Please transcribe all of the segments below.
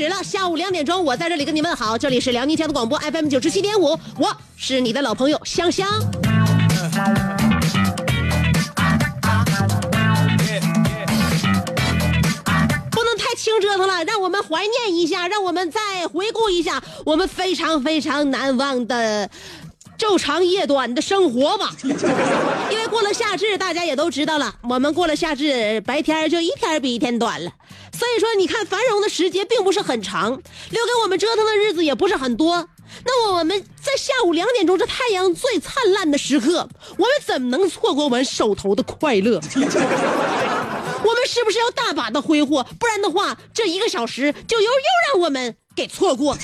始了，下午两点钟，我在这里跟你问好，这里是辽宁交通广播 FM 九十七点五，我是你的老朋友香香。不能太轻折腾了，让我们怀念一下，让我们再回顾一下我们非常非常难忘的昼长夜短的生活吧。因为过了夏至，大家也都知道了，我们过了夏至，白天就一天比一天短了。所以说，你看繁荣的时间并不是很长，留给我们折腾的日子也不是很多。那我们在下午两点钟这太阳最灿烂的时刻，我们怎么能错过我们手头的快乐？我们是不是要大把的挥霍？不然的话，这一个小时就又又让我们给错过。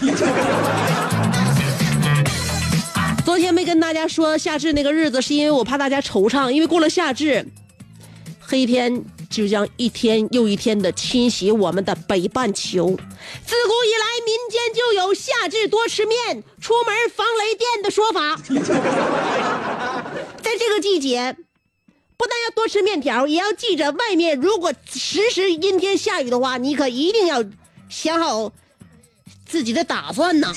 家说夏至那个日子，是因为我怕大家惆怅，因为过了夏至，黑天就将一天又一天的侵袭我们的北半球。自古以来，民间就有夏至多吃面、出门防雷电的说法。在这个季节，不但要多吃面条，也要记着，外面如果时时阴天下雨的话，你可一定要想好自己的打算呐。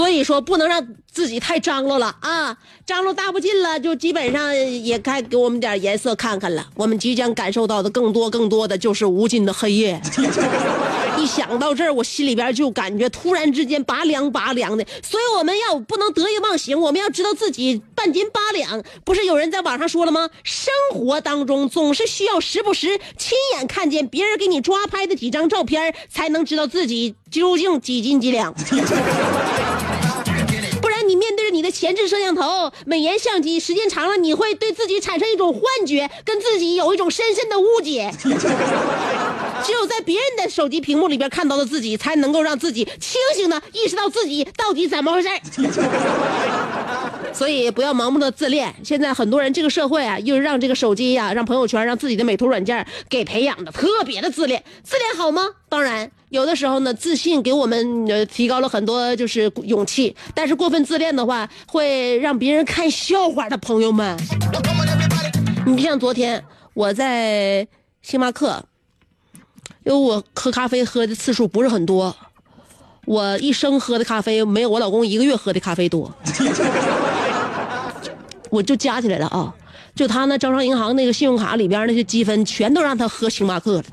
所以说不能让自己太张罗了啊，张罗大不进了，就基本上也该给我们点颜色看看了。我们即将感受到的更多更多的就是无尽的黑夜。一想到这儿，我心里边就感觉突然之间拔凉拔凉的。所以我们要不能得意忘形，我们要知道自己半斤八两。不是有人在网上说了吗？生活当中总是需要时不时亲眼看见别人给你抓拍的几张照片，才能知道自己究竟几斤几两。前置摄像头、美颜相机，时间长了，你会对自己产生一种幻觉，跟自己有一种深深的误解。只有在别人的手机屏幕里边看到的自己，才能够让自己清醒的意识到自己到底怎么回事所以不要盲目的自恋。现在很多人这个社会啊，又让这个手机呀、让朋友圈、让自己的美图软件给培养的特别的自恋。自恋好吗？当然，有的时候呢，自信给我们呃提高了很多就是勇气，但是过分自恋的话，会让别人看笑话的。朋友们，你像昨天我在星巴克。因为我喝咖啡喝的次数不是很多，我一生喝的咖啡没有我老公一个月喝的咖啡多，我就加起来了啊，就他那招商银行那个信用卡里边那些积分，全都让他喝星巴克了。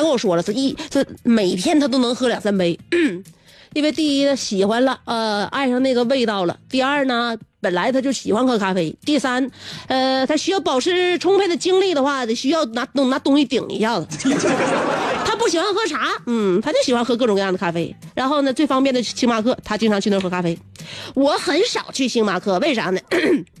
他跟我说了，是一这每天他都能喝两三杯，因为第一他喜欢了，呃，爱上那个味道了；第二呢，本来他就喜欢喝咖啡；第三，呃，他需要保持充沛的精力的话，得需要拿拿东西顶一下子。他不喜欢喝茶，嗯，他就喜欢喝各种各样的咖啡。然后呢，最方便的星巴克，他经常去那儿喝咖啡。我很少去星巴克，为啥呢？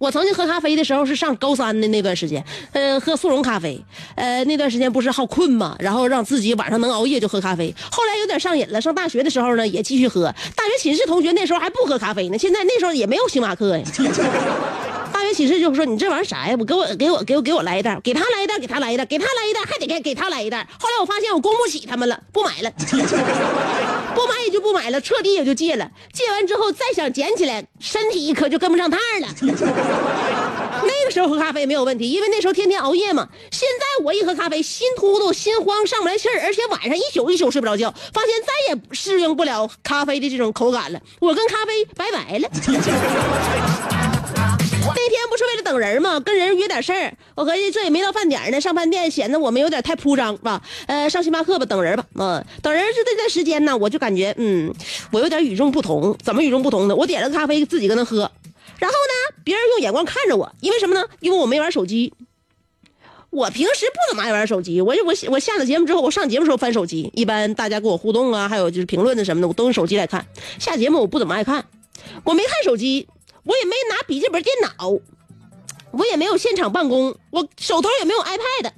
我曾经喝咖啡的时候是上高三的那段时间，呃，喝速溶咖啡，呃，那段时间不是好困嘛，然后让自己晚上能熬夜就喝咖啡。后来有点上瘾了，上大学的时候呢也继续喝。大学寝室同学那时候还不喝咖啡呢，现在那时候也没有星巴克呀。大学啡骑士就说：“你这玩意儿啥呀？我给我给我给我给我来一袋，给他来一袋，给他来一袋，给他来一袋，还得给给他来一袋。”后来我发现我供不起他们了，不买了，不买也就不买了，彻底也就戒了。戒完之后再想捡起来，身体可就跟不上趟了。那个时候喝咖啡没有问题，因为那时候天天熬夜嘛。现在我一喝咖啡，心突突、心慌、上不来气儿，而且晚上一宿一宿睡不着觉，发现再也适应不了咖啡的这种口感了。我跟咖啡拜拜了。那天不是为了等人吗？跟人约点事儿，我合计这也没到饭点呢，上饭店显得我们有点太铺张吧。呃，上星巴克吧，等人吧。嗯、等人是这段时间呢，我就感觉嗯，我有点与众不同。怎么与众不同呢？我点了咖啡，自己搁那喝，然后呢，别人用眼光看着我，因为什么呢？因为我没玩手机。我平时不怎么爱玩手机，我我我下了节目之后，我上节目时候翻手机，一般大家跟我互动啊，还有就是评论的什么的，我都用手机来看。下节目我不怎么爱看，我没看手机，我也没拿笔记本电脑，我也没有现场办公，我手头也没有 iPad，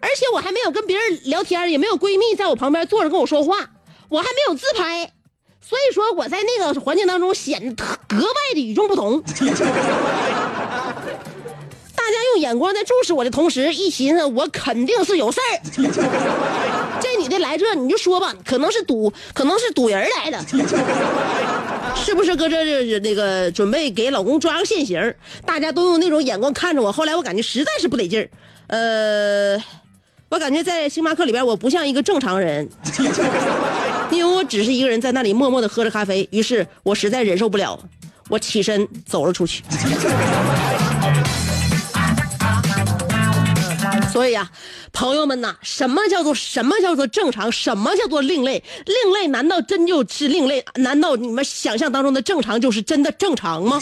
而且我还没有跟别人聊天，也没有闺蜜在我旁边坐着跟我说话，我还没有自拍，所以说我在那个环境当中显得格外的与众不同。大家用眼光在注视我的同时，一寻思我肯定是有事儿。这女的来这，你就说吧，可能是赌，可能是赌人来的，是不是？搁这那个准备给老公抓个现行，大家都用那种眼光看着我。后来我感觉实在是不得劲儿，呃，我感觉在星巴克里边我不像一个正常人，因为我只是一个人在那里默默的喝着咖啡。于是我实在忍受不了，我起身走了出去。所以啊，朋友们呐，什么叫做什么叫做正常？什么叫做另类？另类难道真就是另类？难道你们想象当中的正常就是真的正常吗？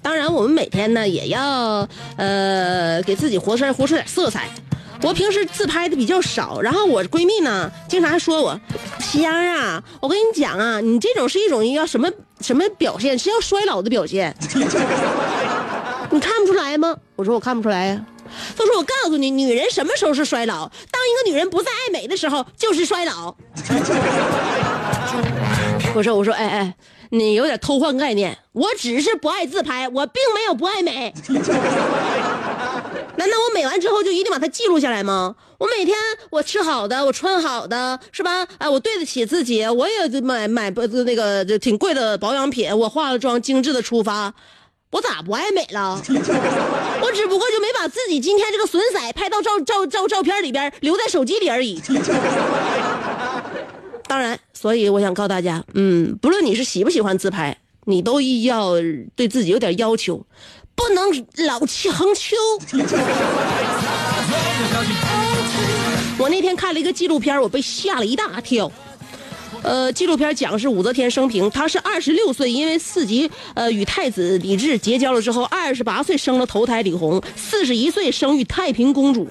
当然，我们每天呢也要呃给自己活出活出点色彩。我平时自拍的比较少，然后我闺蜜呢经常说我，香啊，我跟你讲啊，你这种是一种要什么什么表现？是要衰老的表现。你看不出来吗？我说我看不出来呀、她说我告诉你，女人什么时候是衰老？当一个女人不再爱美的时候，就是衰老。我说我说哎哎，你有点偷换概念，我只是不爱自拍，我并没有不爱美。难道我美完之后就一定把它记录下来吗？我每天我吃好的，我穿好的，是吧？哎，我对得起自己，我也买买不那个就挺贵的保养品，我化了妆，精致的出发，我咋不爱美了？我只不过就没把自己今天这个损色拍到照照照照片里边，留在手机里而已。当然，所以我想告诉大家，嗯，不论你是喜不喜欢自拍，你都要对自己有点要求。不能老气横秋。我那天看了一个纪录片，我被吓了一大跳。呃，纪录片讲是武则天生平，她是二十六岁，因为四级呃与太子李治结交了之后，二十八岁生了头胎李弘，四十一岁生育太平公主，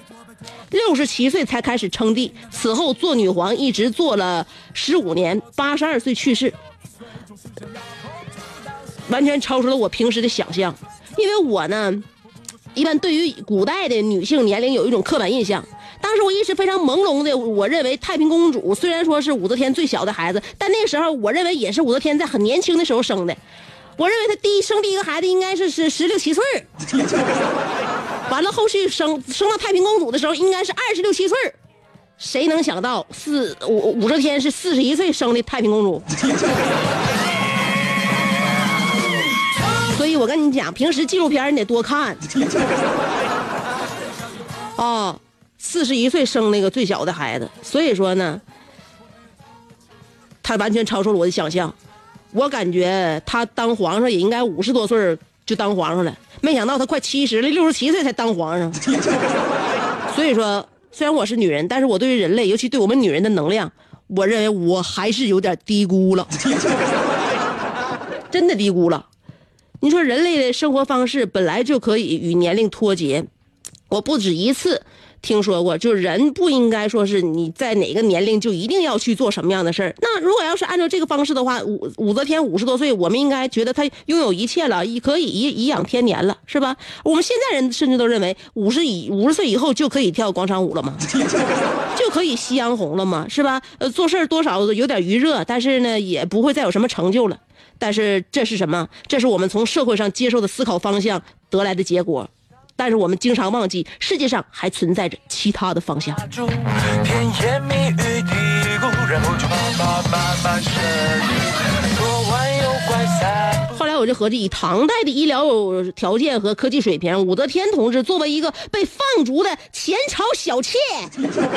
六十七岁才开始称帝，此后做女皇一直做了十五年，八十二岁去世，完全超出了我平时的想象。因为我呢，一般对于古代的女性年龄有一种刻板印象。当时我一直非常朦胧的，我认为太平公主虽然说是武则天最小的孩子，但那个时候我认为也是武则天在很年轻的时候生的。我认为她第一生第一个孩子应该是是十六七岁完了后续生生到太平公主的时候应该是二十六七岁谁能想到四武武则天是四十一岁生的太平公主？我跟你讲，平时纪录片你得多看。哦，四十一岁生那个最小的孩子，所以说呢，他完全超出了我的想象。我感觉他当皇上也应该五十多岁就当皇上了，没想到他快七十了，六十七岁才当皇上。所以说，虽然我是女人，但是我对于人类，尤其对我们女人的能量，我认为我还是有点低估了，真的低估了。你说人类的生活方式本来就可以与年龄脱节，我不止一次听说过，就是人不应该说是你在哪个年龄就一定要去做什么样的事儿。那如果要是按照这个方式的话，武武则天五十多岁，我们应该觉得她拥有一切了，已可以颐颐养天年了，是吧？我们现在人甚至都认为五十以五十岁以后就可以跳广场舞了吗？就可以夕阳红了吗？是吧？呃，做事多少有点余热，但是呢，也不会再有什么成就了。但是这是什么？这是我们从社会上接受的思考方向得来的结果。但是我们经常忘记，世界上还存在着其他的方向。甜言蜜语嘀咕，然后就慢慢慢慢深入。我就合计，以唐代的医疗条件和科技水平，武则天同志作为一个被放逐的前朝小妾，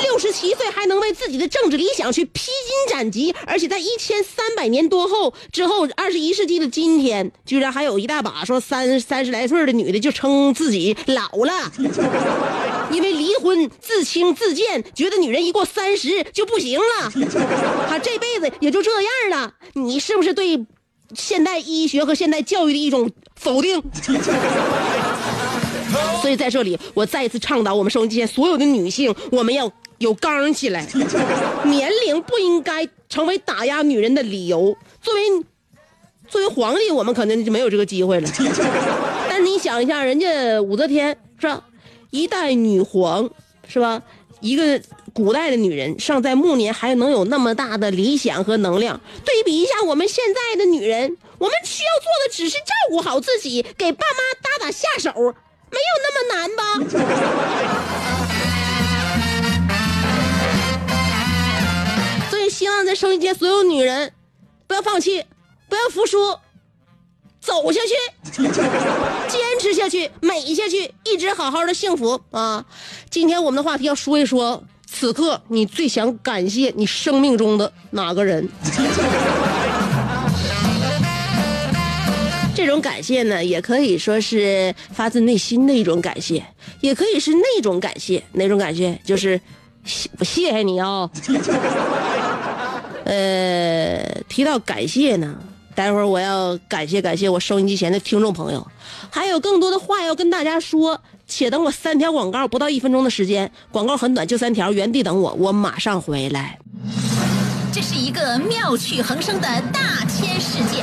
六十七岁还能为自己的政治理想去披荆斩棘，而且在一千三百年多后之后，二十一世纪的今天，居然还有一大把说三三十来岁的女的就称自己老了，因为离婚自轻自贱，觉得女人一过三十就不行了，她这辈子也就这样了。你是不是对？现代医学和现代教育的一种否定。所以在这里，我再一次倡导我们收音机前所有的女性，我们要有刚起来。年龄不应该成为打压女人的理由。作为作为皇帝，我们可能就没有这个机会了。但你想一下，人家武则天是吧？一代女皇是吧？一个古代的女人尚在暮年，还能有那么大的理想和能量。对比一下我们现在的女人，我们需要做的只是照顾好自己，给爸妈打打下手，没有那么难吧？所以希望在收音间所有女人，不要放弃，不要服输，走下去，坚持下去，美下去，一直好好的幸福啊！今天我们的话题要说一说，此刻你最想感谢你生命中的哪个人？这种感谢呢，也可以说是发自内心的一种感谢，也可以是那种感谢。哪种感谢？就是谢我谢谢你哦、呃，提到感谢呢，待会儿我要感谢感谢我收音机前的听众朋友，还有更多的话要跟大家说。且等我三条广告，不到一分钟的时间，广告很短，就三条，原地等我，我马上回来。这是一个妙趣横生的大千世界。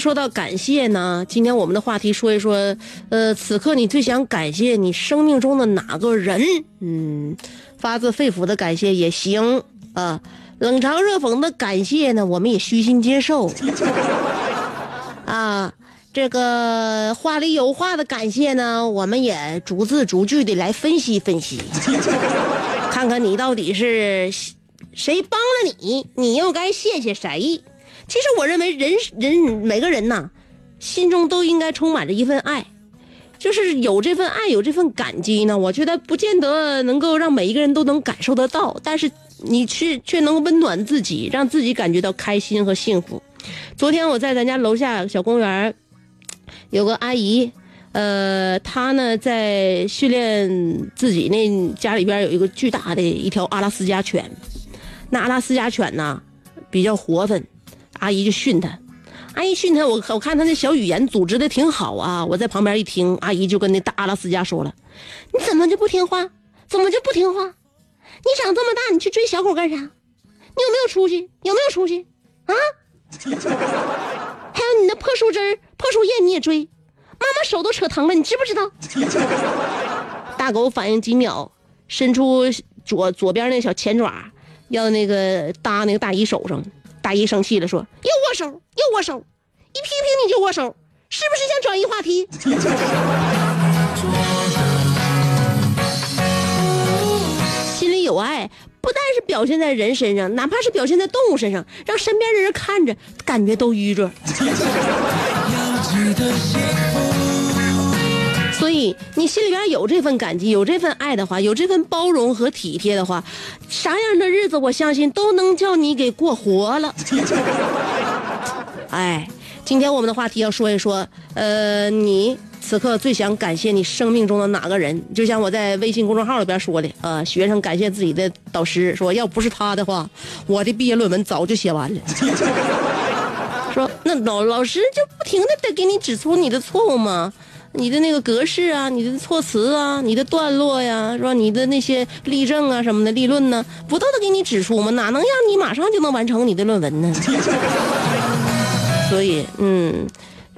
说到感谢呢，今天我们的话题说一说，呃，此刻你最想感谢你生命中的哪个人？嗯，发自肺腑的感谢也行啊，冷嘲热讽的感谢呢，我们也虚心接受。啊，这个话里有话的感谢呢，我们也逐字逐句的来分析分析，看看你到底是谁帮了你，你又该谢谢谁。其实我认为人人每个人呐，心中都应该充满着一份爱，就是有这份爱，有这份感激呢。我觉得不见得能够让每一个人都能感受得到，但是你却却能温暖自己，让自己感觉到开心和幸福。昨天我在咱家楼下小公园有个阿姨，呃，她呢在训练自己那家里边有一个巨大的一条阿拉斯加犬，那阿拉斯加犬呢比较活泛。阿姨就训他，阿姨训他，我我看他那小语言组织的挺好啊。我在旁边一听，阿姨就跟那大阿拉斯加说了：“你怎么就不听话？怎么就不听话？你长这么大，你去追小狗干啥？你有没有出息？有没有出息？啊？还有你那破树枝、破树叶你也追，妈妈手都扯疼了，你知不知道？大狗反应几秒，伸出左左边那小前爪，要那个搭那个大姨手上。大姨生气了，说：“又握手，又握手，一批评你就握手，是不是想转移话题？” 心里有爱，不但是表现在人身上，哪怕是表现在动物身上，让身边的人看着感觉都愉悦。你心里边有这份感激，有这份爱的话，有这份包容和体贴的话，啥样的日子我相信都能叫你给过活了。哎，今天我们的话题要说一说，呃，你此刻最想感谢你生命中的哪个人？就像我在微信公众号里边说的，呃，学生感谢自己的导师，说要不是他的话，我的毕业论文早就写完了。说那老老师就不停的在给你指出你的错误吗？你的那个格式啊，你的措辞啊，你的段落呀，是吧？你的那些例证啊什么的，立论呢，不都得给你指出吗？哪能让你马上就能完成你的论文呢？所以，嗯。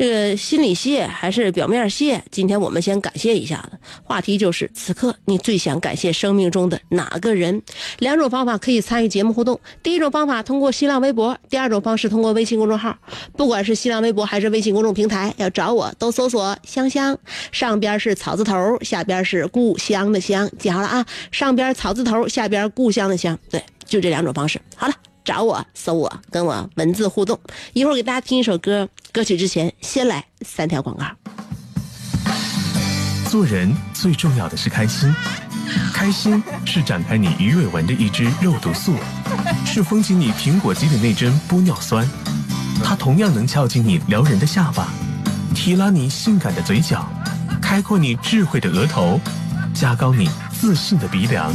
这个心里谢还是表面谢？今天我们先感谢一下子。话题就是此刻你最想感谢生命中的哪个人？两种方法可以参与节目互动。第一种方法通过新浪微博，第二种方式通过微信公众号。不管是新浪微博还是微信公众平台，要找我都搜索“香香”，上边是草字头，下边是故乡的乡，记好了啊！上边草字头，下边故乡的乡，对，就这两种方式。好了。找我，搜我，跟我文字互动。一会儿给大家听一首歌，歌曲之前先来三条广告。做人最重要的是开心，开心是展开你鱼尾纹的一支肉毒素，是封紧你苹果肌的那针玻尿酸，它同样能翘起你撩人的下巴，提拉你性感的嘴角，开阔你智慧的额头，加高你自信的鼻梁。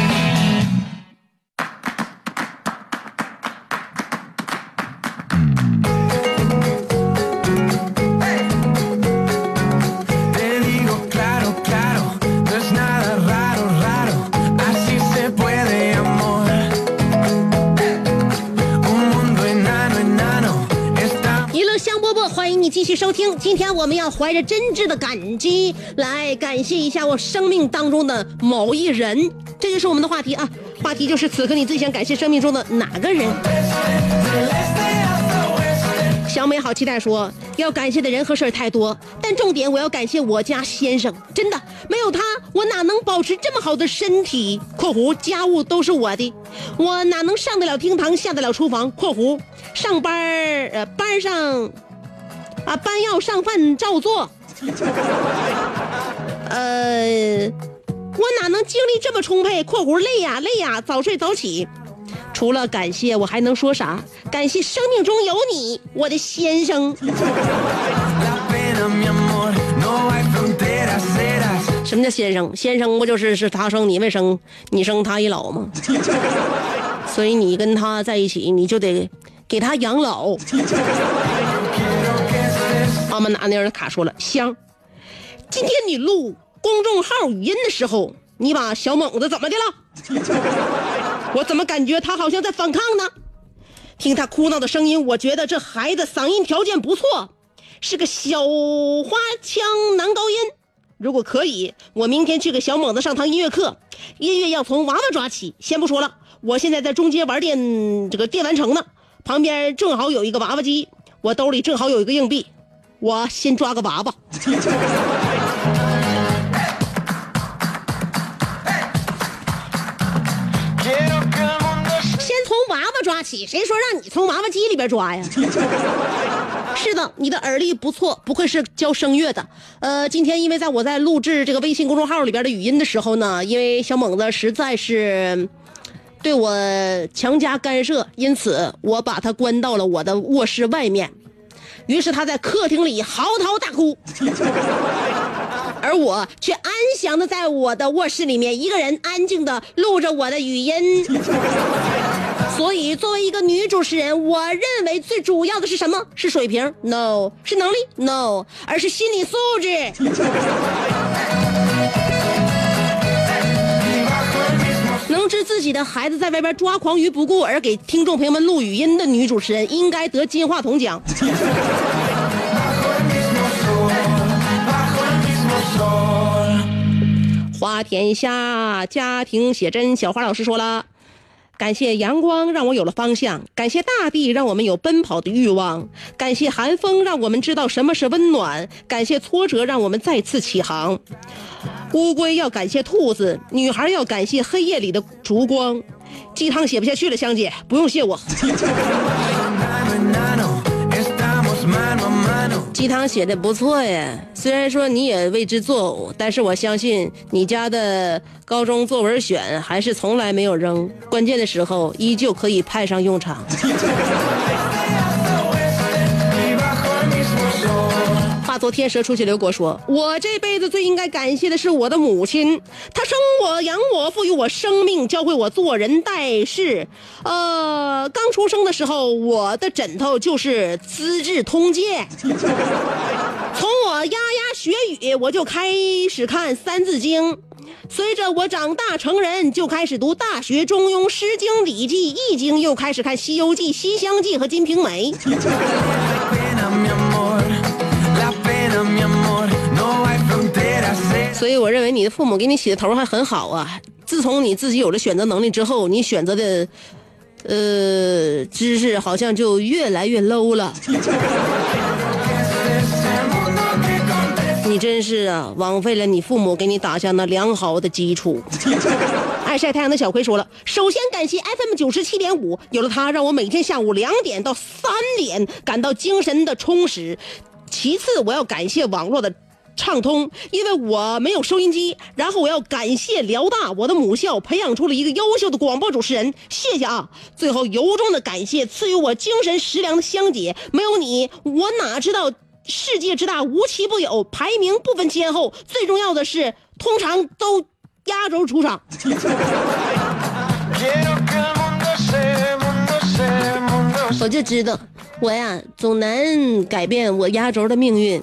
听。今天我们要怀着真挚的感激来感谢一下我生命当中的某一人，这就是我们的话题啊。话题就是此刻你最想感谢生命中的哪个人？小美好期待说，要感谢的人和事儿太多，但重点我要感谢我家先生，真的没有他，我哪能保持这么好的身体？（括弧家务都是我的，我哪能上得了厅堂，下得了厨房？）（括弧上班儿呃班上啊班要上饭照做，呃我哪能精力这么充沛？（括弧累呀累呀，早睡早起。）除了感谢，我还能说啥？感谢生命中有你，我的先生。什么叫先生？先生不就是是他生你未生，你生他已老吗？所以你跟他在一起，你就得给他养老。阿曼达那人卡说了，香，今天你录公众号语音的时候，你把小猛子怎么的了？我怎么感觉他好像在反抗呢？听他哭闹的声音，我觉得这孩子嗓音条件不错，是个小花腔男高音。如果可以，我明天去给小猛子上堂音乐课，音乐要从娃娃抓起。先不说了，我现在在中街玩电这个电玩城呢，旁边正好有一个娃娃机，我兜里正好有一个硬币，我先抓个娃娃。先从娃娃抓起，谁说让你从娃娃机里边抓呀？是的，你的耳力不错，不愧是教声乐的。呃，今天因为在我在录制这个微信公众号里边的语音的时候呢，因为小猛子实在是对我强加干涉，因此我把他关到了我的卧室外面。于是他在客厅里嚎啕大哭，而我却安详的在我的卧室里面一个人安静的录着我的语音。所以，作为一个女主持人，我认为最主要的是什么？是水平？No，是能力？No，而是心理素质。自己的孩子在外边抓狂于不顾，而给听众朋友们录语音的女主持人，应该得金话筒奖。bajo el mismo sol. 家天下家庭写真，小花老师说了。感谢阳光，让我有了方向；感谢大地，让我们有奔跑的欲望；感谢寒风，让我们知道什么是温暖；感谢挫折，让我们再次起航。乌龟要感谢兔子，女孩要感谢黑夜里的烛光。鸡汤写不下去了，香姐，不用谢我。鸡汤写的不错呀，虽然说你也为之作呕，但是我相信你家的高中作文选还是从来没有扔，关键的时候依旧可以派上用场。化作天蛇出去，刘国说：“我这辈子最应该感谢的是我的母亲，她生我养我，赋予我生命，教会我做人待事。呃，刚出生的时候，我的枕头就是《资治通鉴》。从我牙牙学语，我就开始看《三字经》。随着我长大成人，就开始读《大学》《中庸》《诗经》《礼记》《易经》，又开始看《西游记》《西厢记》和《金瓶梅》。”所以我认为你的父母给你起的头还很好啊。自从你自己有了选择能力之后，你选择的，呃，知识好像就越来越 low 了。你真是啊，枉费了你父母给你打下那良好的基础。爱晒太阳的小葵说了，首先感谢 FM 九十七点五，有了它，让我每天下午两点到三点感到精神的充实。其次，我要感谢网络的畅通，因为我没有收音机。然后，我要感谢辽大，我的母校培养出了一个优秀的广播主持人，谢谢啊！最后，由衷的感谢赐予我精神食粮的香姐，没有你，我哪知道世界之大无奇不有，排名不分先后，最重要的是，通常都压轴出场。我就知道，我呀总难改变我压轴的命运。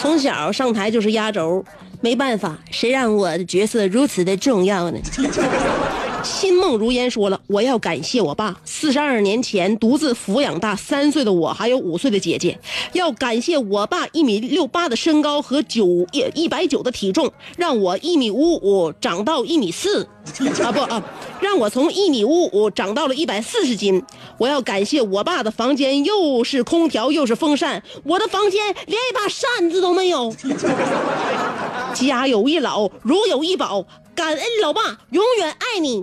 从小上台就是压轴，没办法，谁让我的角色如此的重要呢？心梦如烟说了，我要感谢我爸，四十二年前独自抚养大三岁的我，还有五岁的姐姐。要感谢我爸一米六八的身高和九一一百九的体重，让我一米五五长到一米四，啊不啊，让我从一米五五长到了一百四十斤。我要感谢我爸的房间又是空调又是风扇，我的房间连一把扇子都没有。家有一老，如有一宝。感恩老爸，永远爱你。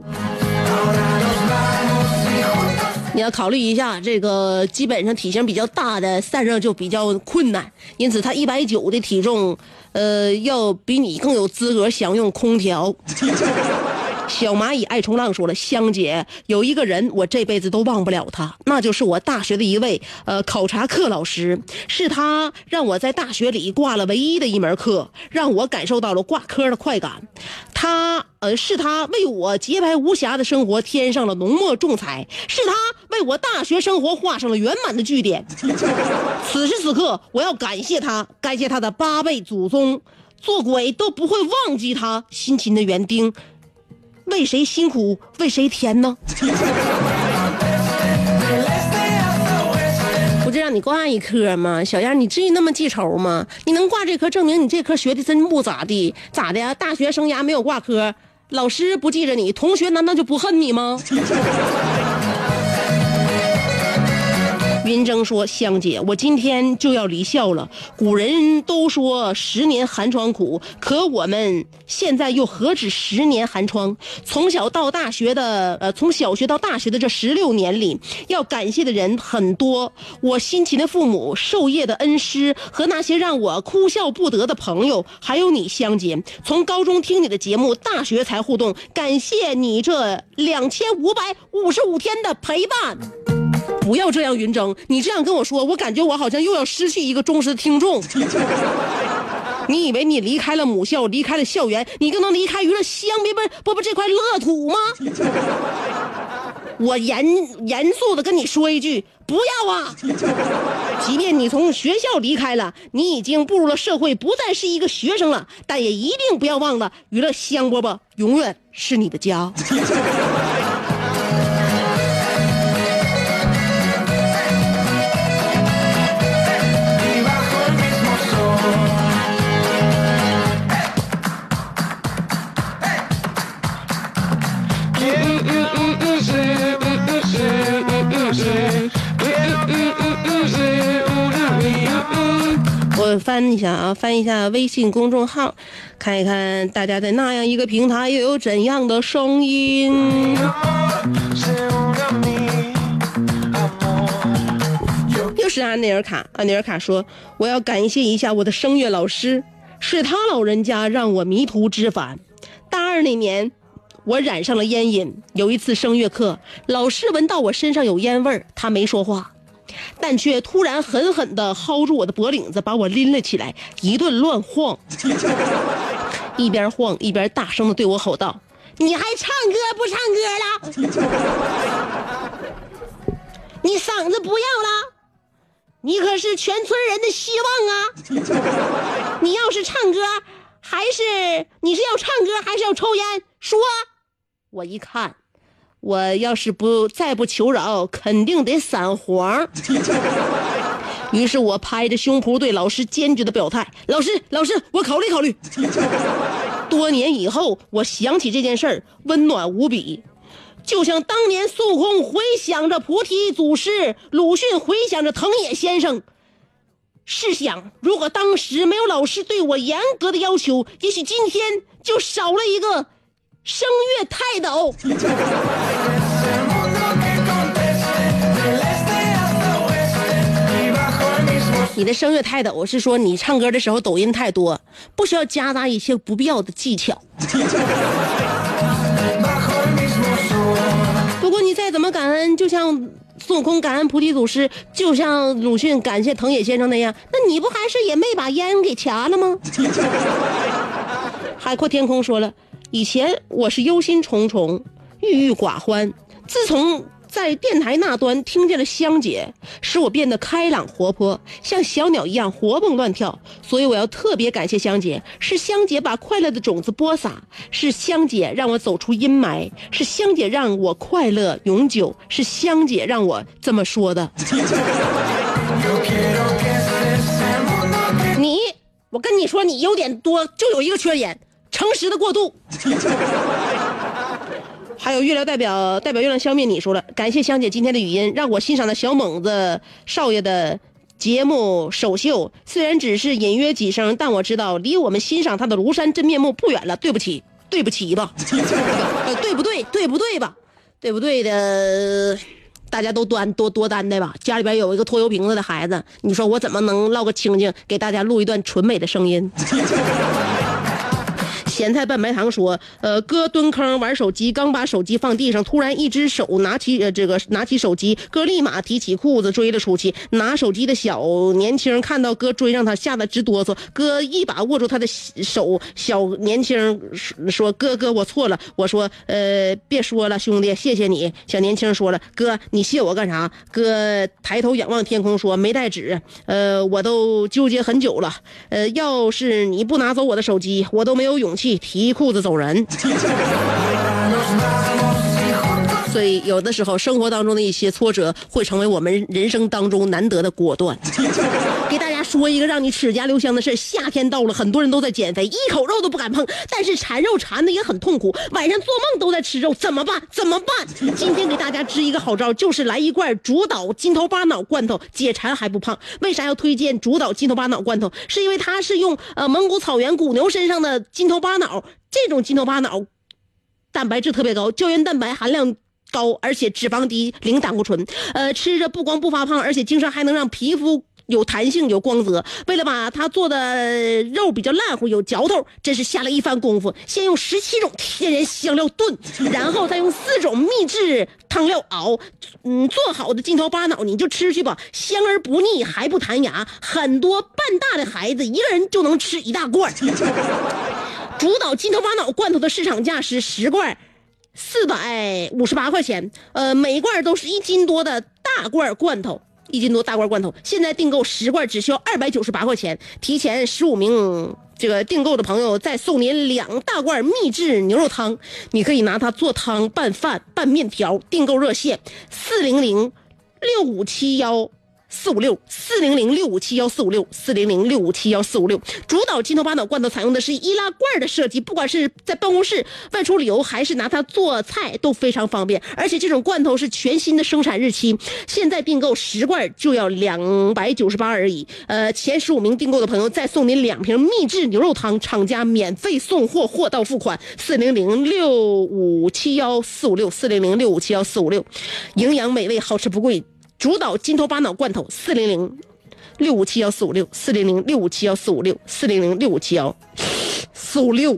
你要考虑一下，这个基本上体型比较大的散热就比较困难，因此他一百九的体重，呃，要比你更有资格享用空调。小蚂蚁爱冲浪说了：“香姐有一个人，我这辈子都忘不了他，那就是我大学的一位呃考察课老师，是他让我在大学里挂了唯一的一门课，让我感受到了挂科的快感。他呃是他为我洁白无瑕的生活添上了浓墨重彩，是他为我大学生活画上了圆满的句点。此时此刻，我要感谢他，感谢他的八辈祖宗，做鬼都不会忘记他辛勤的园丁。”为谁辛苦为谁甜呢？不就让你挂一科吗？小样，你至于那么记仇吗？你能挂这科，证明你这科学的真不咋地。咋的呀？大学生涯没有挂科，老师不记着你，同学难道就不恨你吗？云峥说：“香姐，我今天就要离校了。古人都说十年寒窗苦，可我们现在又何止十年寒窗？从小到大学的，呃，从小学到大学的这十六年里，要感谢的人很多。我辛勤的父母、授业的恩师和那些让我哭笑不得的朋友，还有你，香姐。从高中听你的节目，大学才互动，感谢你这两千五百五十五天的陪伴。”不要这样，云峥，你这样跟我说，我感觉我好像又要失去一个忠实的听众。你以为你离开了母校，离开了校园，你就能离开娱乐香槟不不不这块乐土吗？我严严肃的跟你说一句，不要啊！即便你从学校离开了，你已经步入了社会，不再是一个学生了，但也一定不要忘了，娱乐香饽饽永远是你的家。翻一下啊，翻一下微信公众号，看一看大家在那样一个平台又有怎样的声音。又是阿内尔卡，阿内尔卡说：“我要感谢一下我的声乐老师，是他老人家让我迷途知返。大二那年，我染上了烟瘾。有一次声乐课，老师闻到我身上有烟味儿，他没说话，但却突然狠狠地薅住我的脖领子，把我拎了起来，一顿乱晃，一边晃一边大声地对我吼道：‘你还唱歌不唱歌了？你嗓子不要了？’”你可是全村人的希望啊！你要是唱歌，还是你是要唱歌，还是要抽烟？说，我一看，我要是不再不求饶，肯定得散黄。于是我拍着胸脯对老师坚决的表态：“老师，老师，我考虑考虑。”多年以后，我想起这件事儿，温暖无比。就像当年孙悟空回想着菩提祖师，鲁迅回想着藤野先生。试想，如果当时没有老师对我严格的要求，也许今天就少了一个声乐泰斗。你的声乐太抖是说你唱歌的时候抖音太多，不需要夹杂一些不必要的技巧。不过你再怎么感恩，就像孙悟空感恩菩提祖师，就像鲁迅感谢藤野先生那样，那你不还是也没把烟给掐了吗？海阔天空说了，以前我是忧心忡忡、郁郁寡欢，自从。在电台那端听见了香姐，使我变得开朗活泼，像小鸟一样活蹦乱跳。所以我要特别感谢香姐，是香姐把快乐的种子播撒，是香姐让我走出阴霾，是香姐让我快乐永久，是香姐让我这么说的。你，我跟你说，你优点多，就有一个缺点，诚实的过度。还有月亮代表代表月亮消灭你说了，感谢香姐今天的语音，让我欣赏的小猛子少爷的节目首秀，虽然只是隐约几声，但我知道离我们欣赏他的庐山真面目不远了。对不起，对不起吧，对不对？对不对吧？对不对的，大家都端多多担待吧。家里边有一个拖油瓶子的孩子，你说我怎么能唠个清静，给大家录一段纯美的声音？咸菜拌白糖说：“呃，哥蹲坑玩手机，刚把手机放地上，突然一只手拿起呃这个拿起手机，哥立马提起裤子追了出去。拿手机的小年轻看到哥追上他，吓得直哆嗦。哥一把握住他的手，小年轻说：哥哥，我错了。我说：呃，别说了，兄弟，谢谢你。小年轻说了：哥，你谢我干啥？哥抬头仰望天空说：没带纸。呃，我都纠结很久了。呃，要是你不拿走我的手机，我都没有勇气。”提裤子走人，所以有的时候生活当中的一些挫折会成为我们人生当中难得的果断。给大家说一个让你齿颊留香的事夏天到了，很多人都在减肥，一口肉都不敢碰，但是馋肉馋的也很痛苦，晚上做梦都在吃肉，怎么办？怎么办？今天给大家支一个好招，就是来一罐主导金头巴脑罐头，解馋还不胖。为啥要推荐主导金头巴脑罐头？是因为它是用呃蒙古草原古牛身上的金头巴脑，这种金头巴脑蛋白质特别高，胶原蛋白含量高，而且脂肪低，零胆固醇。呃，吃着不光不发胖，而且经常还能让皮肤。有弹性，有光泽。为了把它做的肉比较烂乎，有嚼头，真是下了一番功夫。先用十七种天然香料炖，然后再用四种秘制汤料熬。嗯，做好的金头巴脑你就吃去吧，香而不腻，还不弹牙。很多半大的孩子一个人就能吃一大罐。主导金头巴脑罐头的市场价是十罐，四百五十八块钱。呃，每一罐都是一斤多的大罐罐头。一斤多大罐罐头，现在订购十罐只需要二百九十八块钱。提前十五名这个订购的朋友再送您两大罐秘制牛肉汤，你可以拿它做汤、拌饭、拌面条。订购热线：四零零六五七幺四五六四零零六五七幺四五六四零零六五七幺四五六。主导金头巴脑罐头采用的是易拉罐的设计，不管是在办公室、外出旅游，还是拿它做菜都非常方便。而且这种罐头是全新的生产日期，现在订购十罐就要两百九十八而已。呃，前十五名订购的朋友再送您两瓶秘制牛肉汤，厂家免费送货，货到付款。四零零六五七幺四五六四零零六五七幺四五六，营养美味，好吃不贵。主导金头巴脑罐头，四零零六五七幺四五六，四零零六五七幺四五六，四零零六五七幺四五六。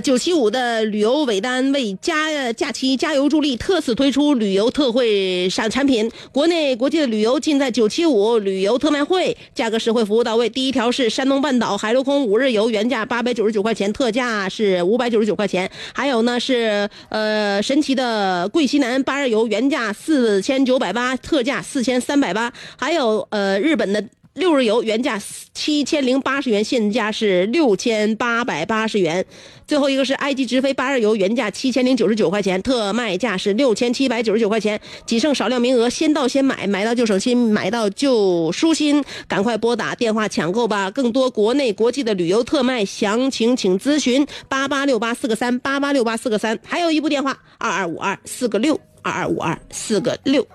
九七五的旅游尾单为加假期加油助力，特此推出旅游特惠产产品，国内国际的旅游尽在九七五旅游特卖会，价格实惠，服务到位。第一条是山东半岛海陆空五日游，原价八百九十九块钱，特价是五百九十九块钱。还有呢是呃神奇的桂西南八日游，原价四千九百八，特价四千三百八。还有呃日本的。六日游原价七千零八十元，现价是六千八百八十元。最后一个是埃及直飞八日游，原价七千零九十九块钱，特卖价是六千七百九十九块钱，仅剩少量名额，先到先买，买到就省心，买到就舒心，赶快拨打电话抢购吧！更多国内国际的旅游特卖详情，请咨询八八六八四个三八八六八四个三，还有一部电话二二五二四个六二二五二四个六。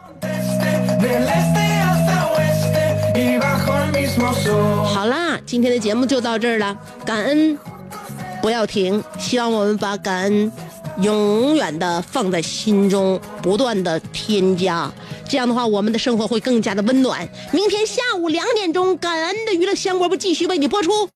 好啦，今天的节目就到这儿了，感恩不要停，希望我们把感恩永远的放在心中，不断的添加，这样的话，我们的生活会更加的温暖。明天下午两点钟，感恩的娱乐香饽饽继续为你播出。